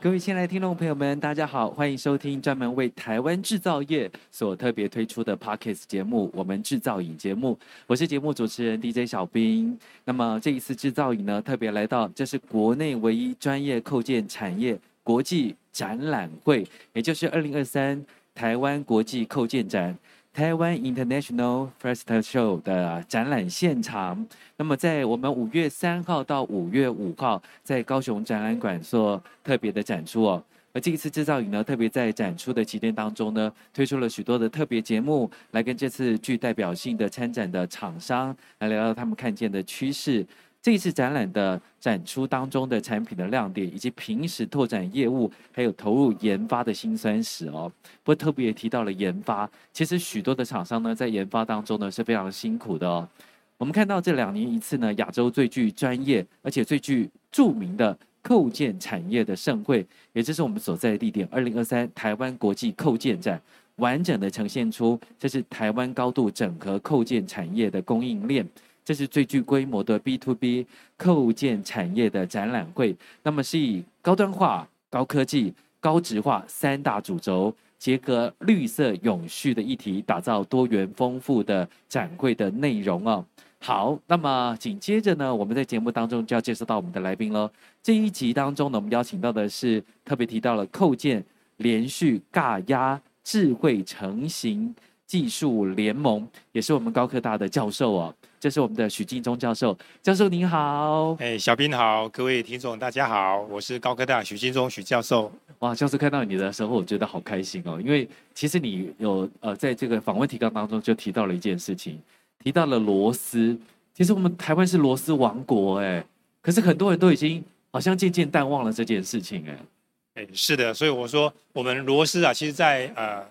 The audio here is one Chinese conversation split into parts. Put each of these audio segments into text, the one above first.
各位亲爱的听众朋友们，大家好，欢迎收听专门为台湾制造业所特别推出的 Podcast 节目《我们制造影》节目。我是节目主持人 DJ 小兵。那么这一次制造影呢，特别来到这是国内唯一专业扣件产业国际展览会，也就是二零二三台湾国际扣件展。台湾 International First Show 的展览现场，那么在我们五月三号到五月五号，在高雄展览馆做特别的展出哦。而这一次制造营呢，特别在展出的期间当中呢，推出了许多的特别节目，来跟这次具代表性的参展的厂商来聊聊他们看见的趋势。这一次展览的展出当中的产品的亮点，以及平时拓展业务还有投入研发的辛酸史哦。不过特别提到了研发，其实许多的厂商呢，在研发当中呢是非常辛苦的哦。我们看到这两年一次呢，亚洲最具专业而且最具著名的扣件产业的盛会，也就是我们所在的地点——二零二三台湾国际扣件展，完整的呈现出这是台湾高度整合扣件产业的供应链。这是最具规模的 B to B 扣件产业的展览会，那么是以高端化、高科技、高质化三大主轴，结合绿色永续的议题，打造多元丰富的展会的内容哦。好，那么紧接着呢，我们在节目当中就要介绍到我们的来宾喽。这一集当中呢，我们邀请到的是特别提到了扣件连续尬压智慧成型技术联盟，也是我们高科大的教授哦。这是我们的许敬忠教授，教授您好。哎，小兵好，各位听众大家好，我是高科大许敬忠许教授。哇，教授看到你的时候，我觉得好开心哦，因为其实你有呃，在这个访问提纲当中就提到了一件事情，提到了螺丝。其实我们台湾是螺丝王国哎，可是很多人都已经好像渐渐淡忘了这件事情哎。哎，是的，所以我说我们螺丝啊，其实在呃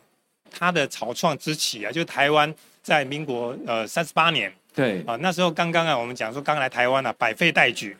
它的草创之起啊，就是台湾在民国呃三十八年。对啊，那时候刚刚啊，我们讲说刚来台湾啊，百废待举。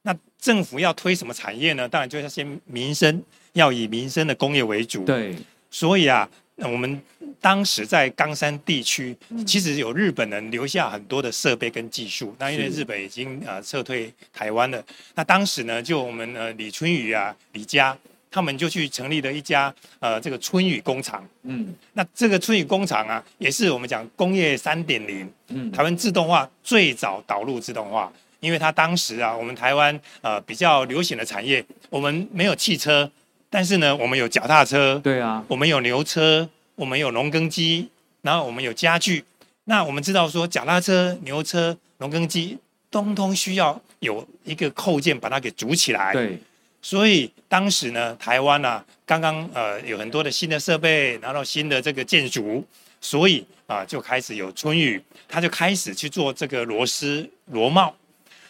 那政府要推什么产业呢？当然就是先民生，要以民生的工业为主。对，所以啊，我们当时在冈山地区，其实有日本人留下很多的设备跟技术。那因为日本已经啊撤退台湾了，那当时呢，就我们呃李春雨啊李家。他们就去成立了一家呃这个春雨工厂，嗯，那这个春雨工厂啊，也是我们讲工业三点零，嗯，台湾自动化最早导入自动化，因为它当时啊，我们台湾呃比较流行的产业，我们没有汽车，但是呢，我们有脚踏车，对啊，我们有牛车，我们有农耕机，然后我们有家具，那我们知道说脚踏车、牛车、农耕机，通通需要有一个扣件把它给组起来，对。所以当时呢，台湾啊，刚刚呃有很多的新的设备，拿到新的这个建筑，所以啊就开始有春雨，他就开始去做这个螺丝螺帽。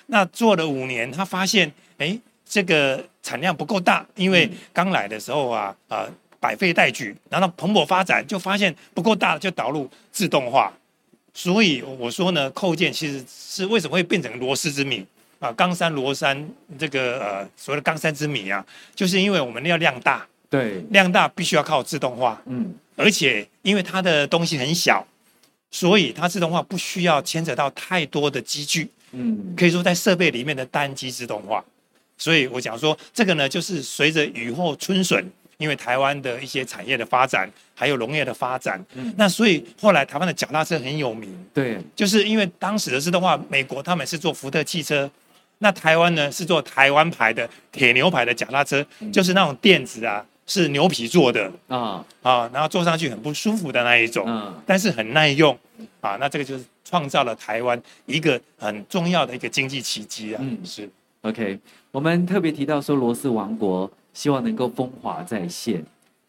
那做了五年，他发现哎这个产量不够大，因为刚来的时候啊啊百废待举，然后蓬勃发展，就发现不够大，就导入自动化。所以我说呢，扣件其实是为什么会变成螺丝之谜？啊，冈山罗山这个呃，所谓的冈山之谜啊，就是因为我们要量大，对，量大必须要靠自动化，嗯，而且因为它的东西很小，所以它自动化不需要牵扯到太多的机具，嗯，可以说在设备里面的单机自动化，所以我讲说这个呢，就是随着雨后春笋，因为台湾的一些产业的发展，还有农业的发展，嗯，那所以后来台湾的脚踏车很有名，对，就是因为当时的自动化，美国他们是做福特汽车。那台湾呢，是做台湾牌的铁牛牌的脚踏车，嗯、就是那种垫子啊，是牛皮做的啊啊，然后坐上去很不舒服的那一种，嗯，但是很耐用啊。那这个就是创造了台湾一个很重要的一个经济奇迹啊。嗯，是。OK，我们特别提到说罗斯王国希望能够风华再现，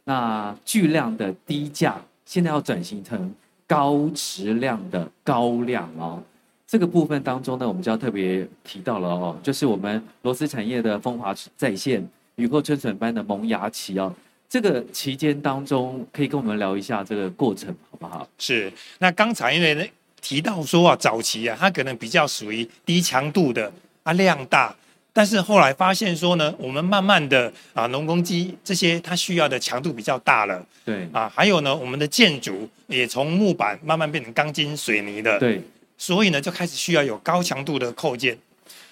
那巨量的低价现在要转型成高质量的高量哦。这个部分当中呢，我们就要特别提到了哦，就是我们螺丝产业的风华再现、雨后春笋般的萌芽期哦。这个期间当中，可以跟我们聊一下这个过程，好不好？是。那刚才因为提到说啊，早期啊，它可能比较属于低强度的，啊量大。但是后来发现说呢，我们慢慢的啊，农工机这些它需要的强度比较大了，对啊，还有呢，我们的建筑也从木板慢慢变成钢筋水泥的，对，所以呢就开始需要有高强度的扣件。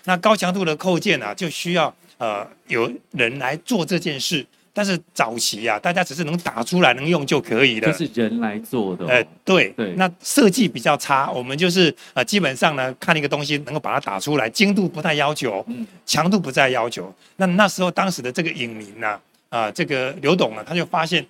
那高强度的扣件啊，就需要呃有人来做这件事。但是早期啊，大家只是能打出来能用就可以了，就是人来做的、哦。呃，对对，那设计比较差，我们就是呃，基本上呢，看一个东西能够把它打出来，精度不太要求，嗯，强度不再要求。那那时候当时的这个影迷呢，啊、呃，这个刘董呢，他就发现，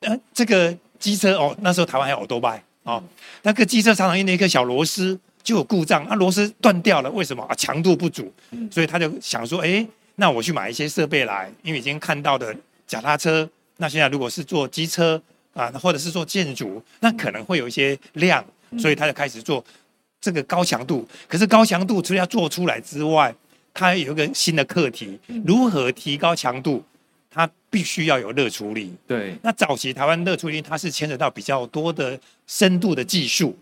呃，这个机车哦，那时候台湾还有欧多拜哦，那个机车常常因为一颗小螺丝就有故障，啊，螺丝断掉了，为什么啊？强度不足，所以他就想说，哎，那我去买一些设备来，因为已经看到的。脚踏车，那现在如果是做机车啊，或者是做建筑，那可能会有一些量，所以他就开始做这个高强度。可是高强度除了要做出来之外，它有一个新的课题：如何提高强度？它必须要有热处理。对，那早期台湾热处理它是牵扯到比较多的深度的技术，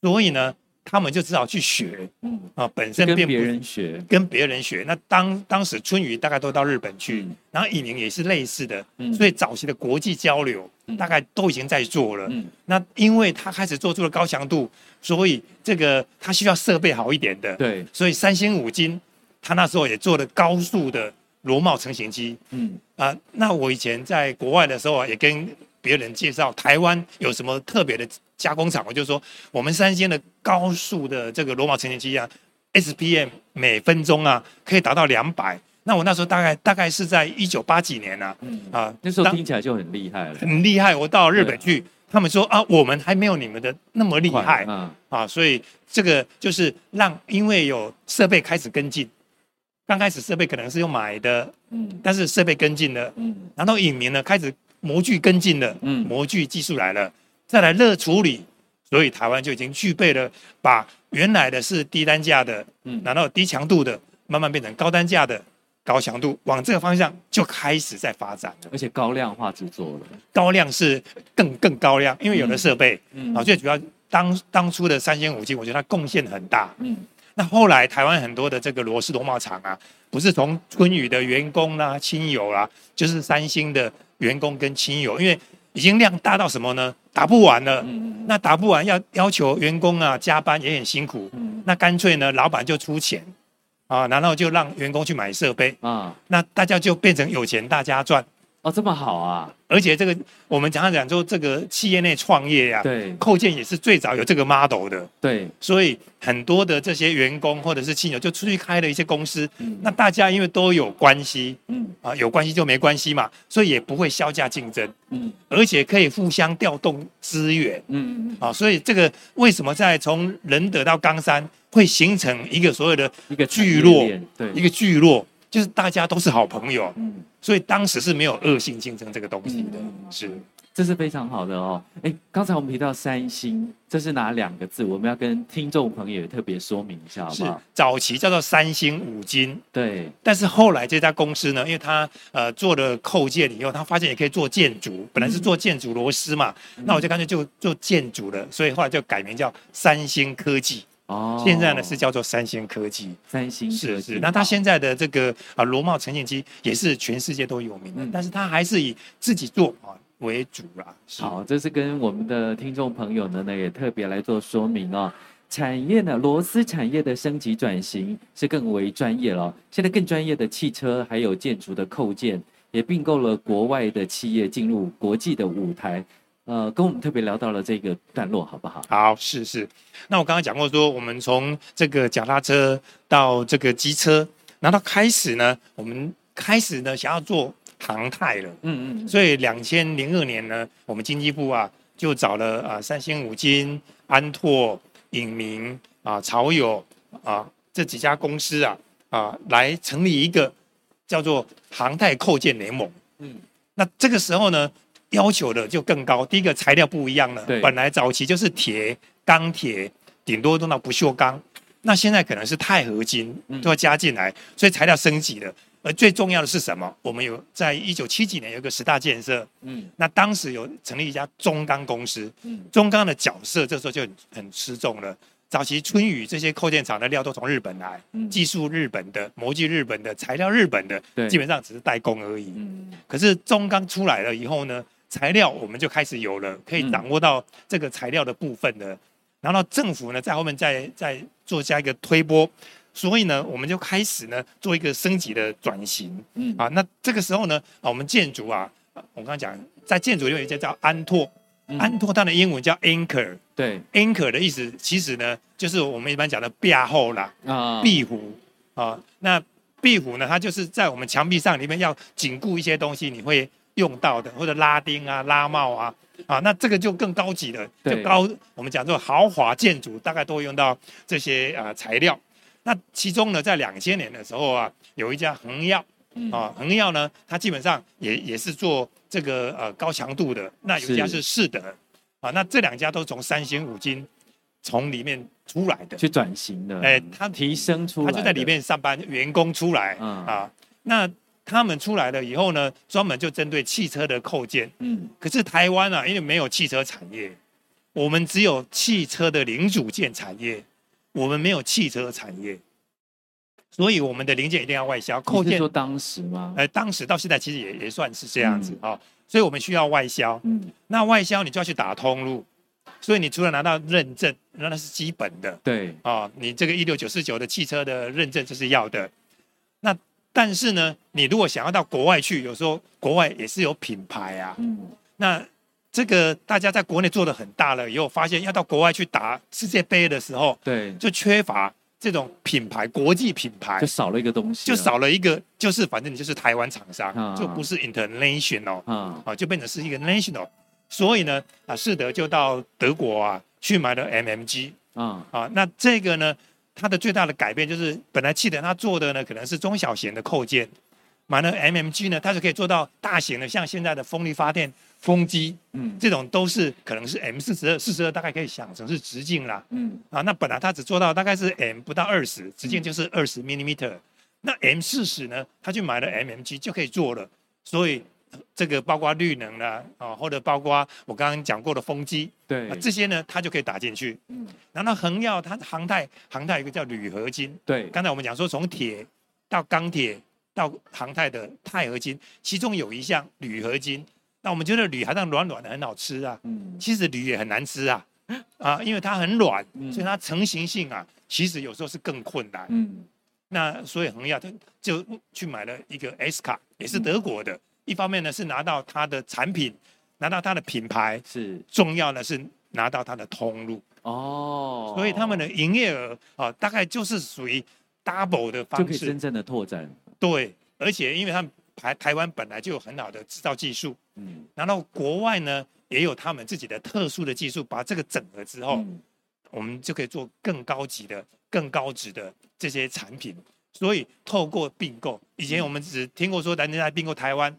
所以呢。他们就只好去学，嗯啊，本身跟别人学，跟别人学。那当当时春雨大概都到日本去，嗯、然后以宁也是类似的，嗯、所以早期的国际交流大概都已经在做了。嗯、那因为他开始做出了高强度，所以这个他需要设备好一点的。对，所以三星五金他那时候也做了高速的螺帽成型机。嗯啊，那我以前在国外的时候啊，也跟别人介绍台湾有什么特别的。加工厂，我就说我们三星的高速的这个螺帽成型机啊，SPM 每分钟啊可以达到两百。那我那时候大概大概是在一九八几年啊，嗯、啊，那时候听起来就很厉害了，很厉害。我到日本去，啊、他们说啊，我们还没有你们的那么厉害啊，啊，所以这个就是让因为有设备开始跟进，刚开始设备可能是用买的，嗯，但是设备跟进了，嗯，然后影明呢开始模具跟进了，嗯，模具技术来了。再来热处理，所以台湾就已经具备了，把原来的是低单价的，嗯，然后低强度的，慢慢变成高单价的高强度，往这个方向就开始在发展了。而且高量化制作了，高量是更更高量，因为有了设备，嗯，啊，最主要当当初的三星五 G，，我觉得它贡献很大，嗯，那后来台湾很多的这个螺丝螺帽厂啊，不是从春雨的员工啦、亲友啦，就是三星的员工跟亲友，因为已经量大到什么呢？打不完了，那打不完要要求员工啊加班也很辛苦，那干脆呢老板就出钱啊，然后就让员工去买设备啊，那大家就变成有钱大家赚。哦，这么好啊！而且这个我们常常讲就，这个企业内创业呀、啊，对，扣件也是最早有这个 model 的，对，所以很多的这些员工或者是亲友就出去开了一些公司，嗯、那大家因为都有关系，嗯，啊，有关系就没关系嘛，所以也不会削价竞争，嗯，而且可以互相调动资源，嗯。嗯，啊，所以这个为什么在从仁德到冈山会形成一个所谓的一个聚落，对，一个聚落。就是大家都是好朋友，嗯，所以当时是没有恶性竞争这个东西的，嗯、是，这是非常好的哦。哎，刚才我们提到三星，这是哪两个字？我们要跟听众朋友也特别说明一下，好不好？早期叫做三星五金，对。但是后来这家公司呢，因为它呃做了扣件以后，他发现也可以做建筑，本来是做建筑螺丝嘛，嗯、那我就干脆就做建筑了，所以后来就改名叫三星科技。哦，现在呢是叫做三星科技，三星是是。那它现在的这个啊螺帽成型机也是全世界都有名的，嗯、但是它还是以自己做啊为主啦。好，这是跟我们的听众朋友呢呢也特别来做说明哦。产业呢螺丝产业的升级转型是更为专业了，现在更专业的汽车还有建筑的扣件也并购了国外的企业进入国际的舞台。呃，跟我们特别聊到了这个段落，好不好？好，是是。那我刚刚讲过说，我们从这个脚踏车到这个机车，然后开始呢，我们开始呢想要做航太了。嗯嗯。所以两千零二年呢，我们经济部啊就找了啊三星五金、安拓、影明啊、潮友啊这几家公司啊啊来成立一个叫做航太扣件联盟。嗯。那这个时候呢？要求的就更高，第一个材料不一样了。对，本来早期就是铁、钢铁，顶多用到不锈钢，那现在可能是钛合金都要加进来，所以材料升级了。而最重要的是什么？我们有在一九七几年有一个十大建设，嗯，那当时有成立一家中钢公司，嗯，中钢的角色这时候就很很吃重了。早期春雨这些扣件厂的料都从日本来，嗯、技术日本的，模具日本的，材料日本的，对基本上只是代工而已。嗯、可是中钢出来了以后呢，材料我们就开始有了，可以掌握到这个材料的部分了。嗯、然后政府呢在后面再再做下一个推波，所以呢我们就开始呢做一个升级的转型。嗯、啊，那这个时候呢，啊我们建筑啊，我刚刚讲在建筑有一些叫安拓。安拓它的英文叫 anchor，对，anchor 的意思其实呢，就是我们一般讲的壁后啦，啊，壁虎。啊，那壁虎呢，它就是在我们墙壁上里面要紧固一些东西，你会用到的，或者拉丁啊、拉帽啊，啊，那这个就更高级了，就高，我们讲做豪华建筑，大概都会用到这些啊材料。那其中呢，在两千年的时候啊，有一家恒耀。啊，恒耀呢，它基本上也也是做这个呃高强度的。那有一家是世德，是啊，那这两家都从三星五金从里面出来的，去转型的。哎，他提升出来，他就在里面上班，员工出来，嗯、啊，那他们出来了以后呢，专门就针对汽车的扣件。嗯，可是台湾啊，因为没有汽车产业，我们只有汽车的零组件产业，我们没有汽车产业。所以我们的零件一定要外销，扣件。说当时吗？呃，当时到现在其实也也算是这样子啊、嗯哦。所以我们需要外销。嗯。那外销你就要去打通路，所以你除了拿到认证，那那是基本的。对。啊、哦，你这个一六九四九的汽车的认证这是要的。那但是呢，你如果想要到国外去，有时候国外也是有品牌啊。嗯。那这个大家在国内做的很大了以后，发现要到国外去打世界杯的时候，对，就缺乏。这种品牌，国际品牌就少了一个东西，就少了一个，就是反正你就是台湾厂商，啊、就不是 international 啊，啊，就变成是一个 national。所以呢，啊，世德就到德国啊去买了 MMG 啊啊，那这个呢，它的最大的改变就是，本来汽车它做的呢可能是中小型的扣件，买了 MMG 呢，它是可以做到大型的，像现在的风力发电。风机，嗯，这种都是可能是 M 四十二、四十二，大概可以想成是直径啦，嗯，啊，那本来它只做到大概是 M 不到二十，直径就是二十 millimeter，那 M 四十呢，他去买了 MMG 就可以做了，所以这个包括绿能啦，啊，或者包括我刚刚讲过的风机，对，这些呢，它就可以打进去，嗯，然后恒耀它航太，航太有一个叫铝合金，对，刚才我们讲说从铁到钢铁到航太的钛合金，其中有一项铝合金。那我们觉得铝好像软软的，很好吃啊。嗯，其实铝也很难吃啊，啊，因为它很软，所以它成型性啊，其实有时候是更困难。嗯，那所以恒耀他就去买了一个 S 卡，也是德国的。一方面呢是拿到它的产品，拿到它的品牌，是重要的是拿到它的通路。哦，所以他们的营业额啊，大概就是属于 double 的方式，就可以真正的拓展。对，而且因为他们台台湾本来就有很好的制造技术。嗯，然后国外呢也有他们自己的特殊的技术，把这个整合之后，嗯、我们就可以做更高级的、更高值的这些产品。所以透过并购，以前我们只听过说人家来并购台湾，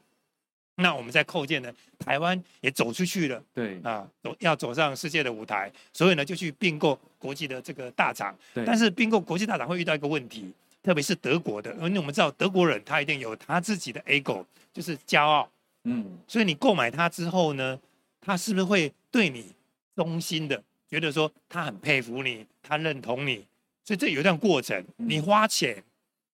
那我们在扣件呢，台湾也走出去了，对。啊，走要走上世界的舞台，所以呢就去并购国际的这个大厂。对。但是并购国际大厂会遇到一个问题，特别是德国的，因为我们知道德国人他一定有他自己的 ego，就是骄傲。嗯，所以你购买它之后呢，他是不是会对你衷心的？觉得说他很佩服你，他认同你？所以这有一段过程，你花钱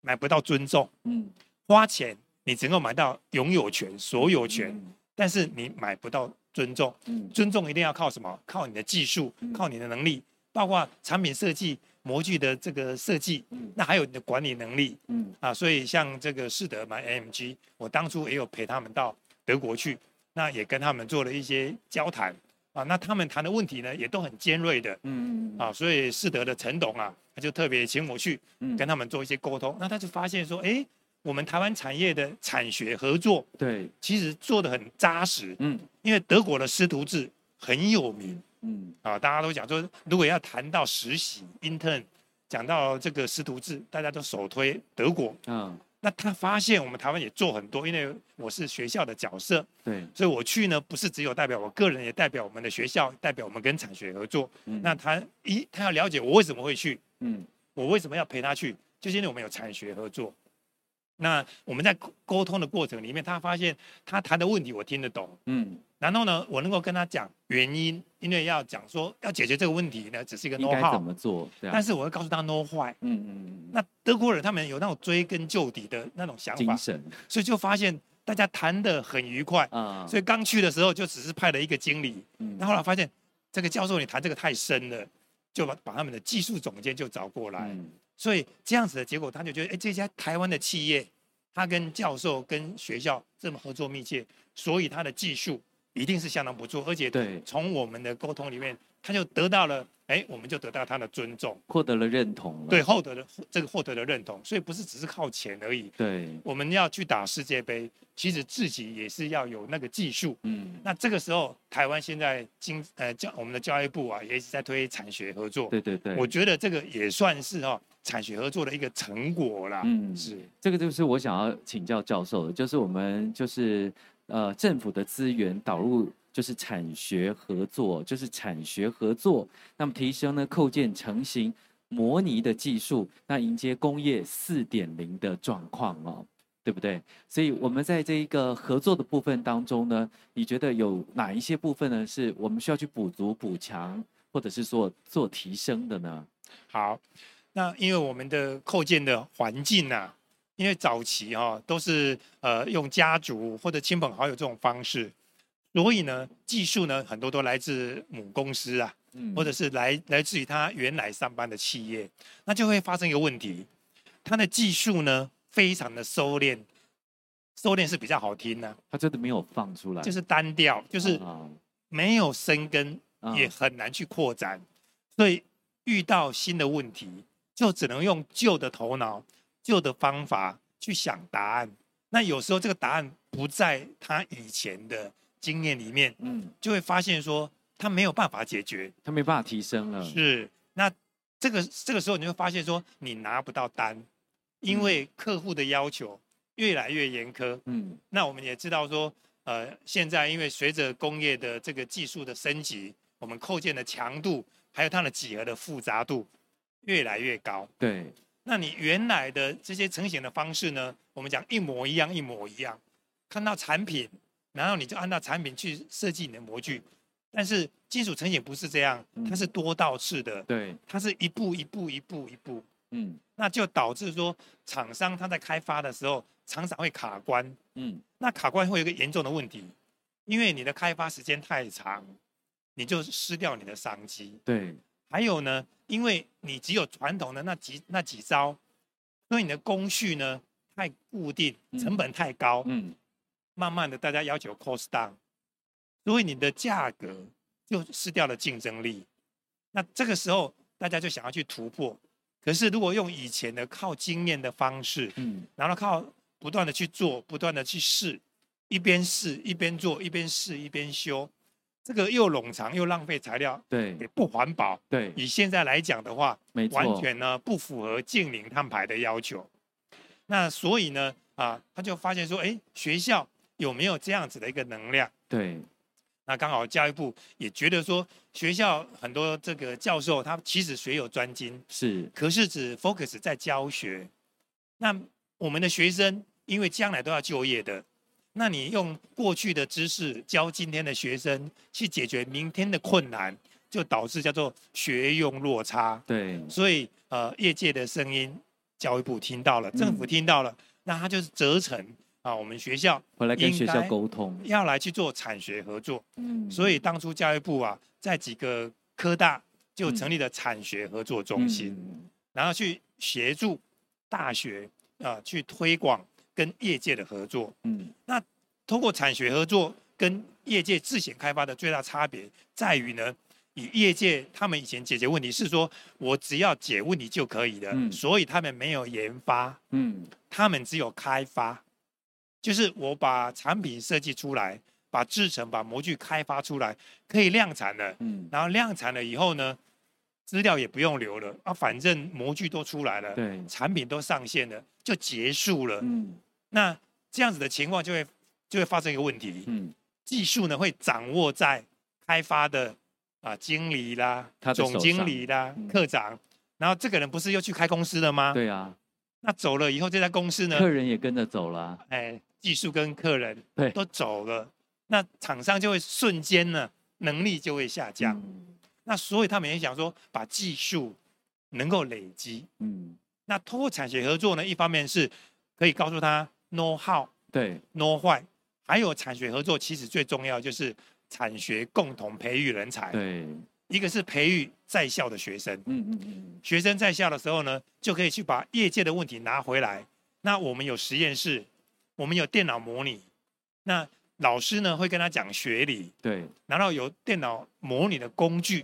买不到尊重，嗯，花钱你只能够买到拥有权、所有权，但是你买不到尊重。尊重一定要靠什么？靠你的技术，靠你的能力，包括产品设计、模具的这个设计，那还有你的管理能力，嗯啊，所以像这个世德买 AMG，我当初也有陪他们到。德国去，那也跟他们做了一些交谈啊，那他们谈的问题呢，也都很尖锐的，嗯啊，所以世德的陈董啊，他就特别请我去跟他们做一些沟通，那他就发现说，哎，我们台湾产业的产学合作，对，其实做得很扎实，嗯，因为德国的师徒制很有名，嗯。啊，大家都讲说，如果要谈到实习 intern，讲到这个师徒制，大家都首推德国，嗯。那他发现我们台湾也做很多，因为我是学校的角色，对，所以我去呢，不是只有代表我个人，也代表我们的学校，代表我们跟产学合作。嗯、那他一他要了解我为什么会去，嗯，我为什么要陪他去，就是因为我们有产学合作。那我们在沟通的过程里面，他发现他谈的问题我听得懂，嗯，然后呢，我能够跟他讲原因，因为要讲说要解决这个问题呢，只是一个 know how 怎么做，对啊，但是我会告诉他 know why，嗯嗯，那德国人他们有那种追根究底的那种想法，精神，所以就发现大家谈得很愉快啊，所以刚去的时候就只是派了一个经理，嗯，那后来发现这个教授你谈这个太深了，就把把他们的技术总监就找过来。嗯所以这样子的结果，他就觉得，哎，这家台湾的企业，他跟教授、跟学校这么合作密切，所以他的技术一定是相当不错，而且对。从我们的沟通里面，他就得到了，哎，我们就得到他的尊重，获得了认同，对，获得了这个获得了认同，所以不是只是靠钱而已，对，我们要去打世界杯，其实自己也是要有那个技术，嗯，那这个时候，台湾现在经呃教我们的教育部啊，也一直在推产学合作，对对对，我觉得这个也算是哈、哦。产学合作的一个成果啦，嗯，是这个就是我想要请教教授的，就是我们就是呃政府的资源导入就是产学合作，就是产学合作，那么提升呢构建成型模拟的技术，那迎接工业四点零的状况哦，对不对？所以我们在这一个合作的部分当中呢，你觉得有哪一些部分呢是我们需要去补足补强，或者是说做提升的呢？好。那因为我们的构建的环境呐，因为早期哈都是呃用家族或者亲朋好友这种方式，所以呢技术呢很多都来自母公司啊，或者是来来自于他原来上班的企业，那就会发生一个问题，他的技术呢非常的收敛，收敛是比较好听呢，他真的没有放出来，就是单调，就是没有生根，也很难去扩展，所以遇到新的问题。就只能用旧的头脑、旧的方法去想答案。那有时候这个答案不在他以前的经验里面，嗯，就会发现说他没有办法解决，他没办法提升了。是，那这个这个时候你会发现说你拿不到单，因为客户的要求越来越严苛。嗯，那我们也知道说，呃，现在因为随着工业的这个技术的升级，我们扣件的强度还有它的几何的复杂度。越来越高，对。那你原来的这些成型的方式呢？我们讲一模一样，一模一样。看到产品，然后你就按照产品去设计你的模具。但是金属成型不是这样，它是多道式的，对，它是一步一步一步一步，嗯，那就导致说厂商他在开发的时候常常会卡关，嗯，那卡关会有一个严重的问题，因为你的开发时间太长，你就失掉你的商机，对。还有呢，因为你只有传统的那几那几招，所以你的工序呢太固定，成本太高，嗯，慢慢的大家要求 cost down，所以你的价格就失掉了竞争力。那这个时候大家就想要去突破，可是如果用以前的靠经验的方式，嗯，然后靠不断的去做，不断的去试，一边试一边做，一边试一边修。这个又冗长又浪费材料，对，也不环保，对。以现在来讲的话，没错，完全呢不符合净零碳排的要求。那所以呢，啊，他就发现说，哎，学校有没有这样子的一个能量？对。那刚好教育部也觉得说，学校很多这个教授他其实学有专精，是，可是只 focus 在教学。那我们的学生因为将来都要就业的。那你用过去的知识教今天的学生去解决明天的困难，就导致叫做学用落差。对，所以呃，业界的声音，教育部听到了，政府听到了，嗯、那他就是责成啊，我们学校回来跟学校沟通，要来去做产学合作。嗯，所以当初教育部啊，在几个科大就成立了产学合作中心，嗯、然后去协助大学啊去推广。跟业界的合作，嗯，那通过产学合作跟业界自行开发的最大差别在于呢，以业界他们以前解决问题是说我只要解问题就可以的，嗯，所以他们没有研发，嗯，他们只有开发，就是我把产品设计出来，把制成、把模具开发出来，可以量产了，嗯，然后量产了以后呢，资料也不用留了啊，反正模具都出来了，对，产品都上线了，就结束了，嗯。那这样子的情况就会就会发生一个问题，嗯，技术呢会掌握在开发的啊经理啦、总经理啦、科长，然后这个人不是又去开公司了吗？对啊，那走了以后，这家公司呢，客人也跟着走了，哎，技术跟客人对都走了，那厂商就会瞬间呢能力就会下降。嗯、那所以他们也想说，把技术能够累积。嗯，那通过产学合作呢，一方面是可以告诉他 know how，对，know why，还有产学合作其实最重要就是产学共同培育人才。对。一个是培育在校的学生，嗯嗯嗯，学生在校的时候呢，就可以去把业界的问题拿回来。那我们有实验室，我们有电脑模拟，那老师呢会跟他讲学理，对，然后有电脑模拟的工具。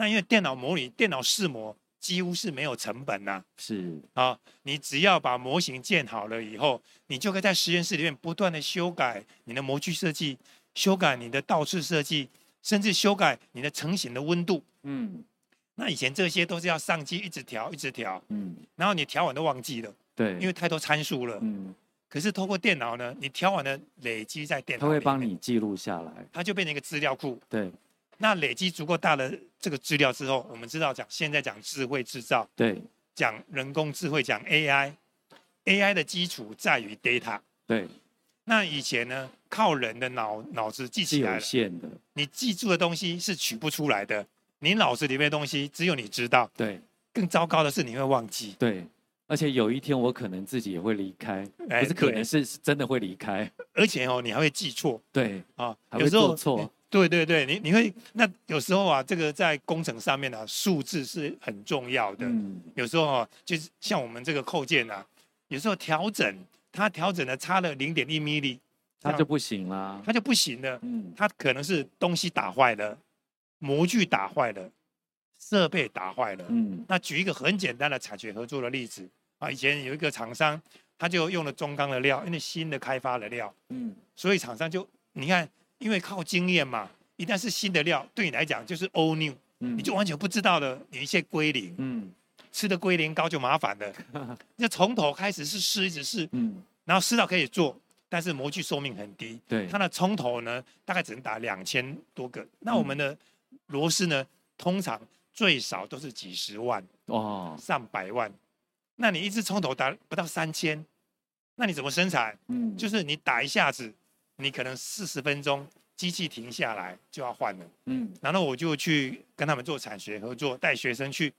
那因为电脑模拟、电脑试模几乎是没有成本呐，是。啊，你只要把模型建好了以后，你就可以在实验室里面不断的修改你的模具设计，修改你的倒刺设计。甚至修改你的成型的温度，嗯，那以前这些都是要上机一直调，一直调，嗯，然后你调完都忘记了，对，因为太多参数了，嗯，可是透过电脑呢，你调完了累积在电脑，它会帮你记录下来，它就变成一个资料库，对，那累积足够大的这个资料之后，我们知道讲现在讲智慧制造，对，讲人工智慧，讲 AI，AI 的基础在于 data，对。那以前呢，靠人的脑脑子记起来有限的，你记住的东西是取不出来的。你脑子里面的东西只有你知道。对，更糟糕的是你会忘记。对，而且有一天我可能自己也会离开，哎、不是可能是真的会离开。而且哦，你还会记错。对啊，有时候错。对对对，你你会那有时候啊，这个在工程上面呢、啊，数字是很重要的。嗯。有时候啊，就是像我们这个扣件啊，有时候调整。它调整的差了零点一米米，它就不行了。它就不行了。嗯，它可能是东西打坏了，模具打坏了，设备打坏了。嗯，那举一个很简单的产学合作的例子啊，以前有一个厂商，他就用了中钢的料，因为新的开发的料。嗯，所以厂商就你看，因为靠经验嘛，一旦是新的料，对你来讲就是 all new，嗯，你就完全不知道的，有一些归零。嗯。吃的龟苓膏就麻烦了，就从头开始是试，一直试，嗯，然后试到可以做，但是模具寿命很低，对，它的从头呢大概只能打两千多个，那我们的螺丝呢，通常最少都是几十万哦，上百万，那你一只从头打不到三千，那你怎么生产？嗯，就是你打一下子，你可能四十分钟机器停下来就要换了，嗯，然后我就去跟他们做产学合作，带学生去。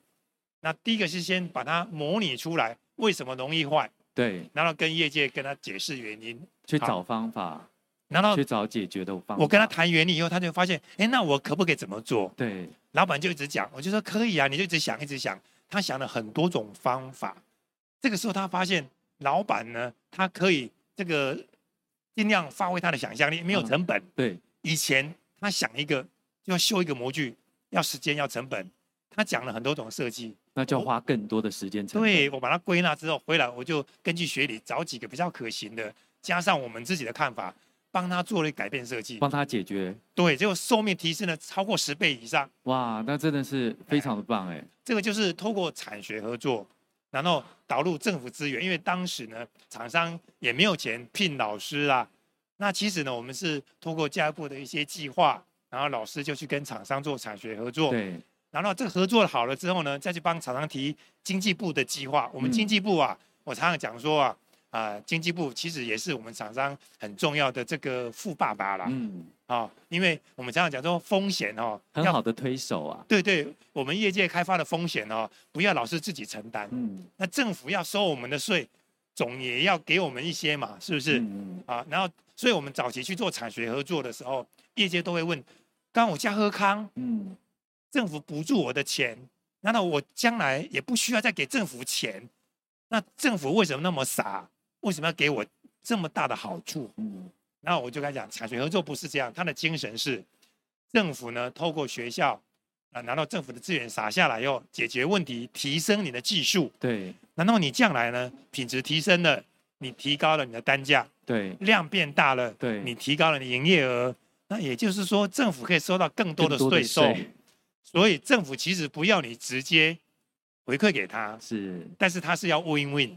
那第一个是先把它模拟出来，为什么容易坏？对，然后跟业界跟他解释原因，去找方法，然后去找解决的方法。我跟他谈原理以后，他就发现，哎，那我可不可以怎么做？对，老板就一直讲，我就说可以啊，你就一直想，一直想。他想了很多种方法，这个时候他发现，老板呢，他可以这个尽量发挥他的想象力，没有成本。嗯、对，以前他想一个就要修一个模具，要时间，要成本。他讲了很多种设计。那就要花更多的时间成本。对，我把它归纳之后回来，我就根据学理找几个比较可行的，加上我们自己的看法，帮他做了改变设计，帮他解决。对，结果寿命提升了超过十倍以上。哇，那真的是非常的棒哎！这个就是透过产学合作，然后导入政府资源，因为当时呢，厂商也没有钱聘老师啦。那其实呢，我们是通过教育部的一些计划，然后老师就去跟厂商做产学合作。对。然后这个合作好了之后呢，再去帮厂商提经济部的计划。我们经济部啊，嗯、我常常讲说啊，啊、呃，经济部其实也是我们厂商很重要的这个富爸爸啦。嗯。啊、哦，因为我们常常讲说风险哦，很好的推手啊。对对，我们业界开发的风险哦，不要老是自己承担。嗯。那政府要收我们的税，总也要给我们一些嘛，是不是？嗯。啊，然后，所以我们早期去做产学合作的时候，业界都会问：刚我家喝康，嗯。政府补助我的钱，难道我将来也不需要再给政府钱？那政府为什么那么傻？为什么要给我这么大的好处？嗯，然后我就跟他讲，产学合作不是这样，他的精神是政府呢，透过学校啊，拿到政府的资源撒下来以后，解决问题，提升你的技术。对，然后你将来呢，品质提升了，你提高了你的单价，对，量变大了，对，你提高了你营业额，那也就是说，政府可以收到更多的税收。所以政府其实不要你直接回馈给他，是，但是他是要 win win，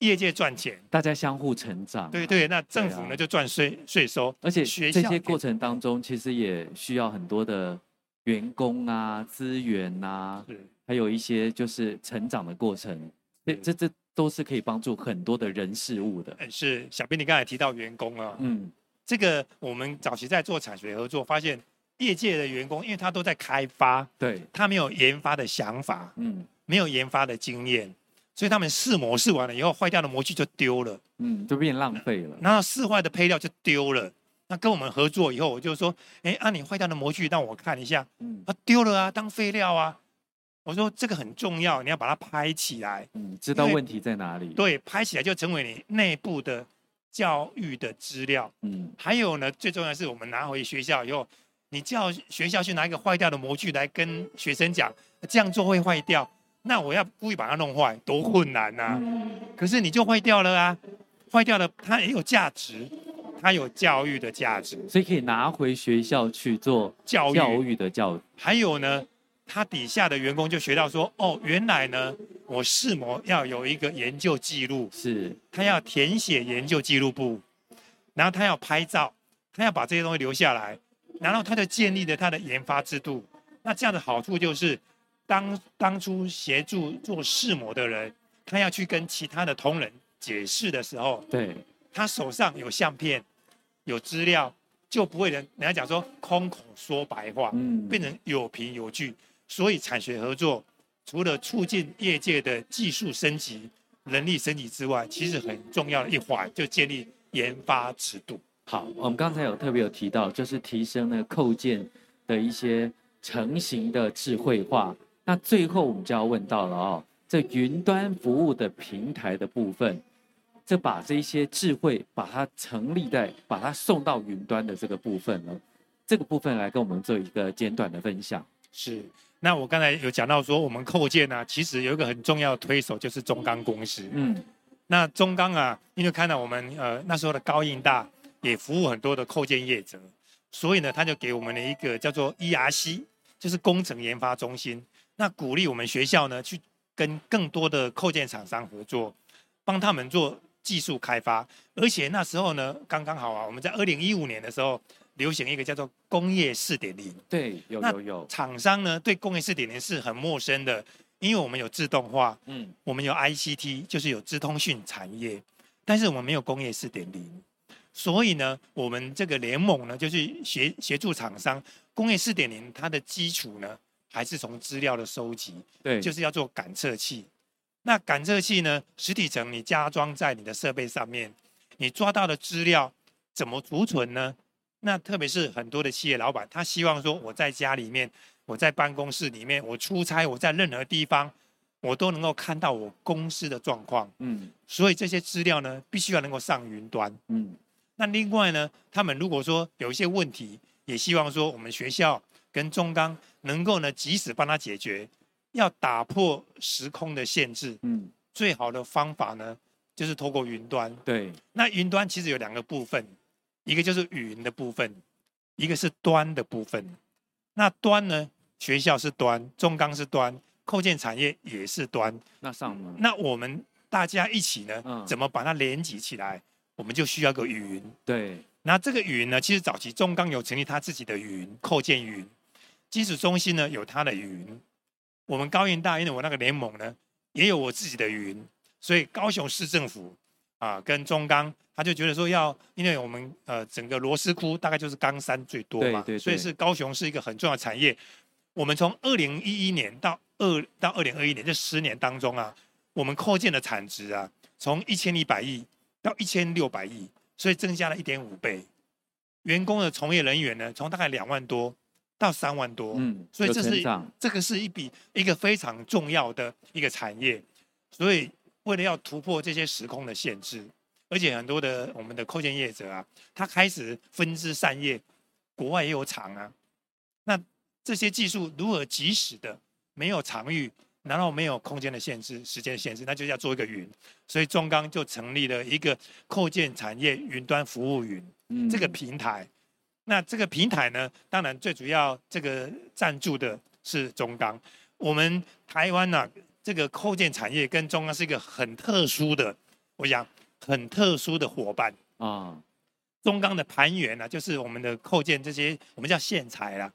业界赚钱，大家相互成长。对对，那政府呢就赚税税收，而且这些过程当中其实也需要很多的员工啊、资源啊，还有一些就是成长的过程。这这这都是可以帮助很多的人事物的。是。小编，你刚才提到员工啊，嗯，这个我们早期在做产学合作，发现业界的员工，因为他都在开发，对，他没有研发的想法，嗯，没有研发的经验，所以他们试模试完了以后，坏掉的模具就丢了，嗯，就变浪费了。然后试坏的配料就丢了。那跟我们合作以后，我就说，哎，啊，你坏掉的模具让我看一下，嗯，啊，丢了啊，当废料啊。我说这个很重要，你要把它拍起来，嗯，知道问题在哪里。对，拍起来就成为你内部的教育的资料。嗯，还有呢，最重要的是我们拿回学校以后，你叫学校去拿一个坏掉的模具来跟学生讲，这样做会坏掉，那我要故意把它弄坏，多困难呐，可是你就坏掉了啊，坏掉了它也有价值。它有教育的价值，所以可以拿回学校去做教育教育的教育。还有呢，他底下的员工就学到说，哦，原来呢，我试模要有一个研究记录，是，他要填写研究记录簿，然后他要拍照，他要把这些东西留下来，然后他就建立了他的研发制度。那这样的好处就是，当当初协助做试模的人，他要去跟其他的同仁解释的时候，对，他手上有相片。有资料就不会人人家讲说空口说白话，嗯，变成有凭有据。所以产学合作除了促进业界的技术升级、能力升级之外，其实很重要的一环就建立研发尺度。好，我们刚才有特别有提到，就是提升那个扣件的一些成型的智慧化。那最后我们就要问到了哦，这云端服务的平台的部分。这把这些智慧，把它成立在，把它送到云端的这个部分了，这个部分来跟我们做一个简短的分享。是，那我刚才有讲到说，我们扣件呢、啊，其实有一个很重要的推手就是中钢公司。嗯，那中钢啊，因为看到我们呃那时候的高应大也服务很多的扣件业者，所以呢，他就给我们了一个叫做 ERC，就是工程研发中心，那鼓励我们学校呢去跟更多的扣件厂商合作，帮他们做。技术开发，而且那时候呢，刚刚好啊，我们在二零一五年的时候流行一个叫做工业四点零。对，有有有。厂商呢对工业四点零是很陌生的，因为我们有自动化，嗯，我们有 ICT，就是有资通讯产业，但是我们没有工业四点零，所以呢，我们这个联盟呢，就是协协助厂商工业四点零，它的基础呢，还是从资料的收集，对，就是要做感测器。那感测器呢？实体层你加装在你的设备上面，你抓到的资料怎么储存呢？那特别是很多的企业老板，他希望说我在家里面，我在办公室里面，我出差，我在任何地方，我都能够看到我公司的状况。嗯，所以这些资料呢，必须要能够上云端。嗯，那另外呢，他们如果说有一些问题，也希望说我们学校跟中钢能够呢，及时帮他解决。要打破时空的限制，嗯，最好的方法呢，就是透过云端。对，那云端其实有两个部分，一个就是云的部分，一个是端的部分。那端呢，学校是端，中钢是端，扣件产业也是端。那上呢？那我们大家一起呢，嗯，怎么把它连接起来？我们就需要个云。对，那这个云呢，其实早期中钢有成立他自己的云，扣件云，机组中心呢有它的云。我们高应大，因为我那个联盟呢，也有我自己的云，所以高雄市政府啊跟中钢，他就觉得说要，因为我们呃整个螺丝窟大概就是钢山最多嘛，对对对，所以是高雄是一个很重要的产业。我们从二零一一年到二到二零二一年这十年当中啊，我们扩建的产值啊，从一千一百亿到一千六百亿，所以增加了一点五倍。员工的从业人员呢，从大概两万多。到三万多，嗯，所以这是这个是一笔一个非常重要的一个产业，所以为了要突破这些时空的限制，而且很多的我们的扣件业者啊，他开始分支散业，国外也有厂啊，那这些技术如何及时的没有场域，然后没有空间的限制、时间的限制，那就要做一个云，所以中钢就成立了一个扣件产业云端服务云、嗯、这个平台。那这个平台呢，当然最主要这个赞助的是中钢。我们台湾呢、啊，这个扣件产业跟中钢是一个很特殊的，我想很特殊的伙伴啊。中钢的盘源呢，就是我们的扣件这些，我们叫线材啦，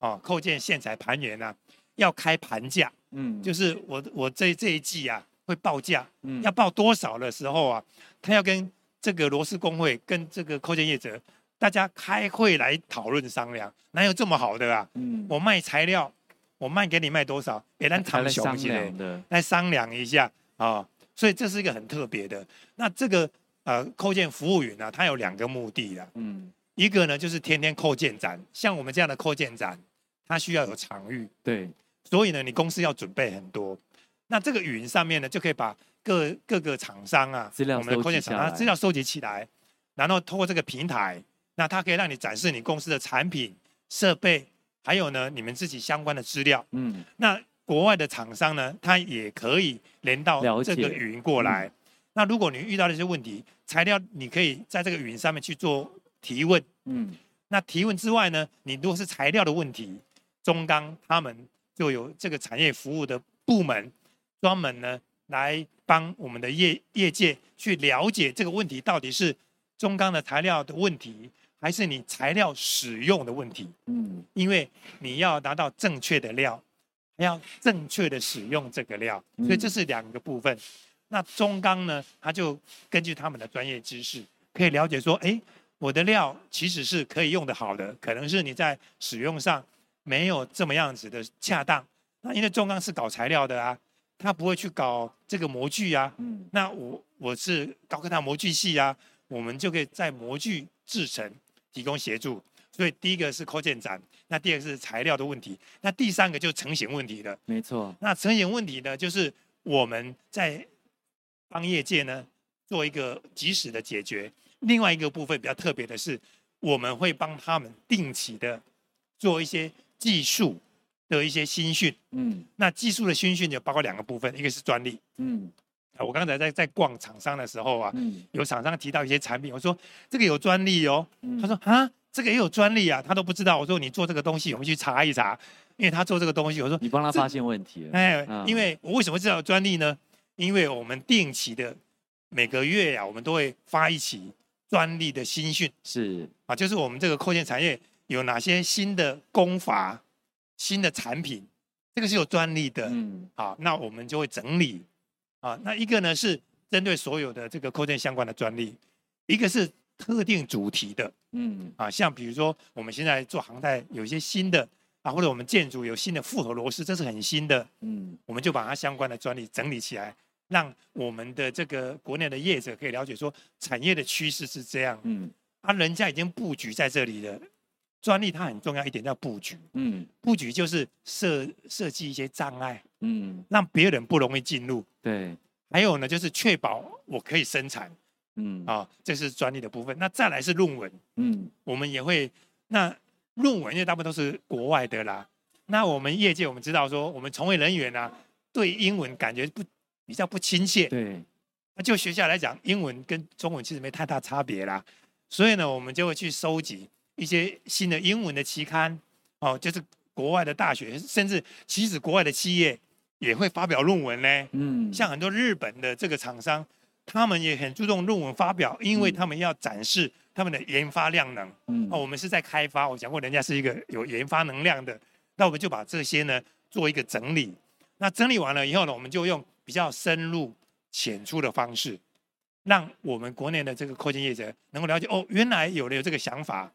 哦，扣件线材盘源呢，要开盘价，嗯，就是我我这这一季啊，会报价，嗯要报多少的时候啊，他要跟这个螺丝工会跟这个扣件业者，大家开会来讨论商量，哪有这么好的啊？嗯，我卖材料，我卖给你卖多少？别人谈商量的，来商量一下啊、哦。所以这是一个很特别的。那这个呃扣件服务员呢，他有两个目的的。嗯，一个呢就是天天扣件展，像我们这样的扣件展，它需要有场域，对，所以呢你公司要准备很多。那这个云上面呢，就可以把各各个厂商啊，资料我们的扣件厂商资料收集起来，然后通过这个平台，那它可以让你展示你公司的产品、设备，还有呢你们自己相关的资料。嗯，那国外的厂商呢，它也可以连到这个云过来。嗯、那如果你遇到了一些问题，材料你可以在这个云上面去做提问。嗯，那提问之外呢，你如果是材料的问题，中钢他们就有这个产业服务的部门。专门呢来帮我们的业业界去了解这个问题到底是中钢的材料的问题，还是你材料使用的问题？嗯，因为你要拿到正确的料，还要正确的使用这个料，所以这是两个部分。那中钢呢，他就根据他们的专业知识，可以了解说，哎，我的料其实是可以用得好的，可能是你在使用上没有这么样子的恰当。那因为中钢是搞材料的啊。他不会去搞这个模具啊，嗯，那我我是高科大模具系啊，我们就可以在模具制程提供协助。所以第一个是扣件展，那第二个是材料的问题，那第三个就是成型问题了。没错，那成型问题呢，就是我们在帮业界呢做一个及时的解决。另外一个部分比较特别的是，我们会帮他们定期的做一些技术。的一些新训，嗯，那技术的新训就包括两个部分，一个是专利，嗯，啊，我刚才在在逛厂商的时候啊，嗯，有厂商提到一些产品，我说这个有专利哦，嗯，他说啊，这个也有专利啊，他都不知道，我说你做这个东西，我们去查一查，因为他做这个东西，我说你帮他发现问题了，哎，因为我为什么知道有专利呢？因为我们定期的每个月呀，啊，我们都会发一期专利的新训，是。啊，就是我们这个扣件产业有哪些新的工法。新的产品，这个是有专利的，嗯，好，那我们就会整理，啊，那一个呢是针对所有的这个扣件相关的专利，一个是特定主题的，嗯，啊，像比如说我们现在做航太有一些新的，啊，或者我们建筑有新的复合螺丝，这是很新的，嗯，我们就把它相关的专利整理起来，让我们的这个国内的业者可以了解说产业的趋势是这样，嗯，啊，人家已经布局在这里了。专利它很重要一点叫布局，嗯，布局就是设设计一些障碍，嗯，让别人不容易进入，对。还有呢，就是确保我可以生产，嗯，啊，这是专利的部分。那再来是论文，嗯，我们也会，那论文因为大部分都是国外的啦，那我们业界我们知道说，我们从业人员啊，对英文感觉不比较不亲切，对。那就学校来讲，英文跟中文其实没太大差别啦，所以呢，我们就会去收集。一些新的英文的期刊，哦，就是国外的大学，甚至其实国外的企业也会发表论文呢。嗯，像很多日本的这个厂商，他们也很注重论文发表，因为他们要展示他们的研发量能。嗯，哦，我们是在开发，我讲过，人家是一个有研发能量的，那我们就把这些呢做一个整理。那整理完了以后呢，我们就用比较深入浅出的方式，让我们国内的这个科技业者能够了解，哦，原来有了有这个想法。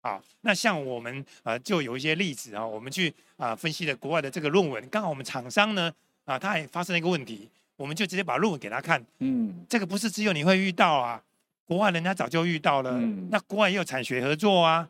好，那像我们呃，就有一些例子啊，我们去啊分析的国外的这个论文，刚好我们厂商呢啊，他也发生了一个问题，我们就直接把论文给他看，嗯，这个不是只有你会遇到啊，国外人家早就遇到了，嗯，那国外也有产学合作啊。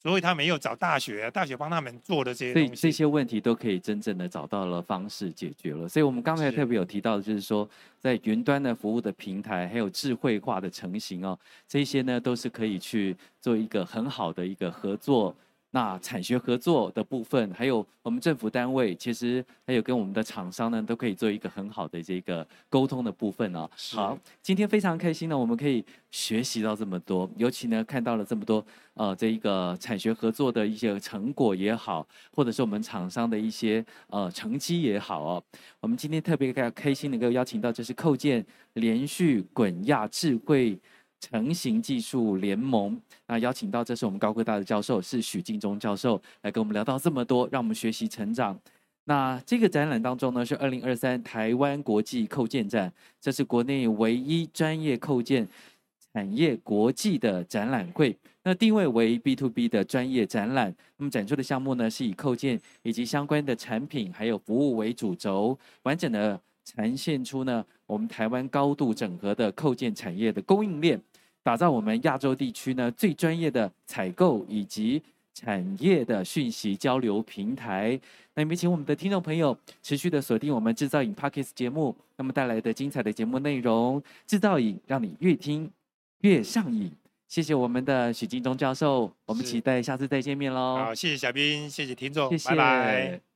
所以他没有找大学，大学帮他们做的这些东西，所以这些问题都可以真正的找到了方式解决了。所以我们刚才特别有提到的，就是说，在云端的服务的平台，还有智慧化的成型哦，这些呢都是可以去做一个很好的一个合作。那产学合作的部分，还有我们政府单位，其实还有跟我们的厂商呢，都可以做一个很好的这个沟通的部分哦。好，今天非常开心呢，我们可以学习到这么多，尤其呢看到了这么多呃这一个产学合作的一些成果也好，或者是我们厂商的一些呃成绩也好哦。我们今天特别开开心能够邀请到，就是扣件连续滚压智慧。成型技术联盟，那邀请到这是我们高科大的教授，是许敬忠教授来跟我们聊到这么多，让我们学习成长。那这个展览当中呢，是二零二三台湾国际扣件展，这是国内唯一专业扣件产业国际的展览会。那定位为 B to B 的专业展览，那么展出的项目呢，是以扣件以及相关的产品还有服务为主轴，完整的呈现出呢我们台湾高度整合的扣件产业的供应链，打造我们亚洲地区呢最专业的采购以及。产业的讯息交流平台，那也请我们的听众朋友持续的锁定我们制造影 Podcast 节目，那么带来的精彩的节目内容，制造影让你越听越上瘾。谢谢我们的许金忠教授，我们期待下次再见面喽。好，谢谢小兵，谢谢听众，谢谢拜拜。